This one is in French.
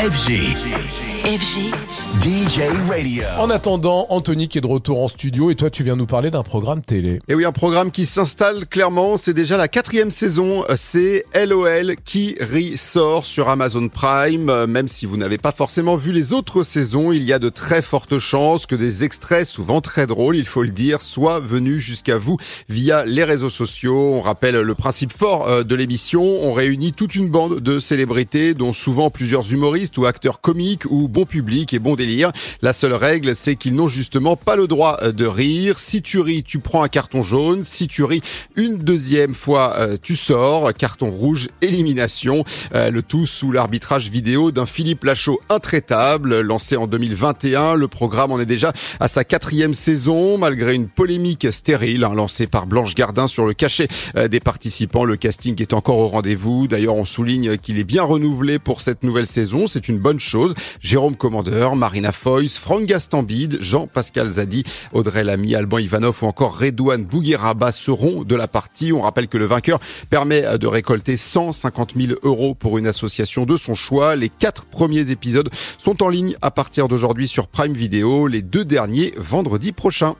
FG. FG. DJ Radio. En attendant, Anthony qui est de retour en studio et toi tu viens nous parler d'un programme télé. Et oui, un programme qui s'installe clairement, c'est déjà la quatrième saison, c'est LOL qui ressort sur Amazon Prime. Euh, Même si vous n'avez pas forcément vu les autres saisons, il y a de très fortes chances que des extraits, souvent très drôles, il faut le dire, soient venus jusqu'à vous via les réseaux sociaux. On rappelle le principe fort euh, de l'émission, on réunit toute une bande de célébrités, dont souvent plusieurs humoristes ou acteurs comiques ou bon public et bon délire. La seule règle, c'est qu'ils n'ont justement pas le droit euh, de rire. Si tu ris, tu prends un carton jaune. Si tu ris une deuxième fois, euh, tu sors. Carton rouge, élimination. Euh, le tout sous l'arbitrage vidéo d'un Philippe Lachaud intraitable. Lancé en 2021, le programme en est déjà à sa quatrième saison, malgré une polémique stérile hein, lancée par Blanche Gardin sur le cachet des participants. Le casting est encore au rendez-vous. D'ailleurs, on souligne qu'il est bien renouvelé pour cette nouvelle saison. C'est une bonne chose. Commandeur, Marina Foïs, Franck Gastambide, Jean-Pascal Zadi, Audrey Lamy, Alban Ivanov ou encore Redouane Bougueraba seront de la partie. On rappelle que le vainqueur permet de récolter 150 000 euros pour une association de son choix. Les quatre premiers épisodes sont en ligne à partir d'aujourd'hui sur Prime Video, les deux derniers vendredi prochain.